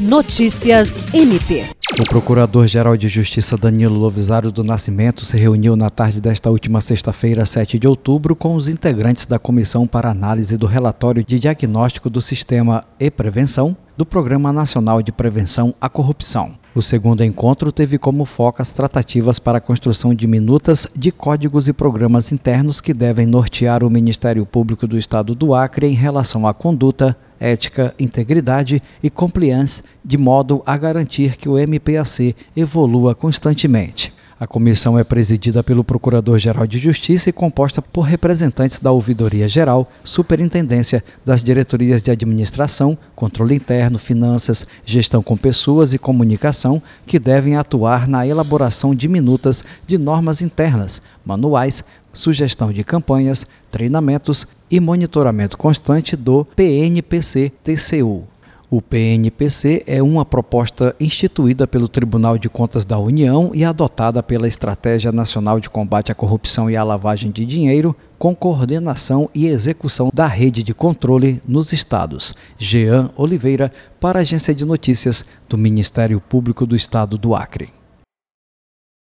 Notícias MP. O Procurador-Geral de Justiça Danilo Lovisaro do Nascimento se reuniu na tarde desta última sexta-feira, 7 de outubro, com os integrantes da Comissão para Análise do Relatório de Diagnóstico do Sistema e Prevenção do Programa Nacional de Prevenção à Corrupção. O segundo encontro teve como foco as tratativas para a construção de minutas de códigos e programas internos que devem nortear o Ministério Público do Estado do Acre em relação à conduta, ética, integridade e compliance, de modo a garantir que o MPAC evolua constantemente. A comissão é presidida pelo Procurador-Geral de Justiça e composta por representantes da Ouvidoria Geral, Superintendência, das Diretorias de Administração, Controle Interno, Finanças, Gestão com Pessoas e Comunicação, que devem atuar na elaboração de minutas de normas internas, manuais, sugestão de campanhas, treinamentos e monitoramento constante do PNPC-TCU. O PNPC é uma proposta instituída pelo Tribunal de Contas da União e adotada pela Estratégia Nacional de Combate à Corrupção e à Lavagem de Dinheiro, com coordenação e execução da rede de controle nos estados. Jean Oliveira, para a Agência de Notícias do Ministério Público do Estado do Acre.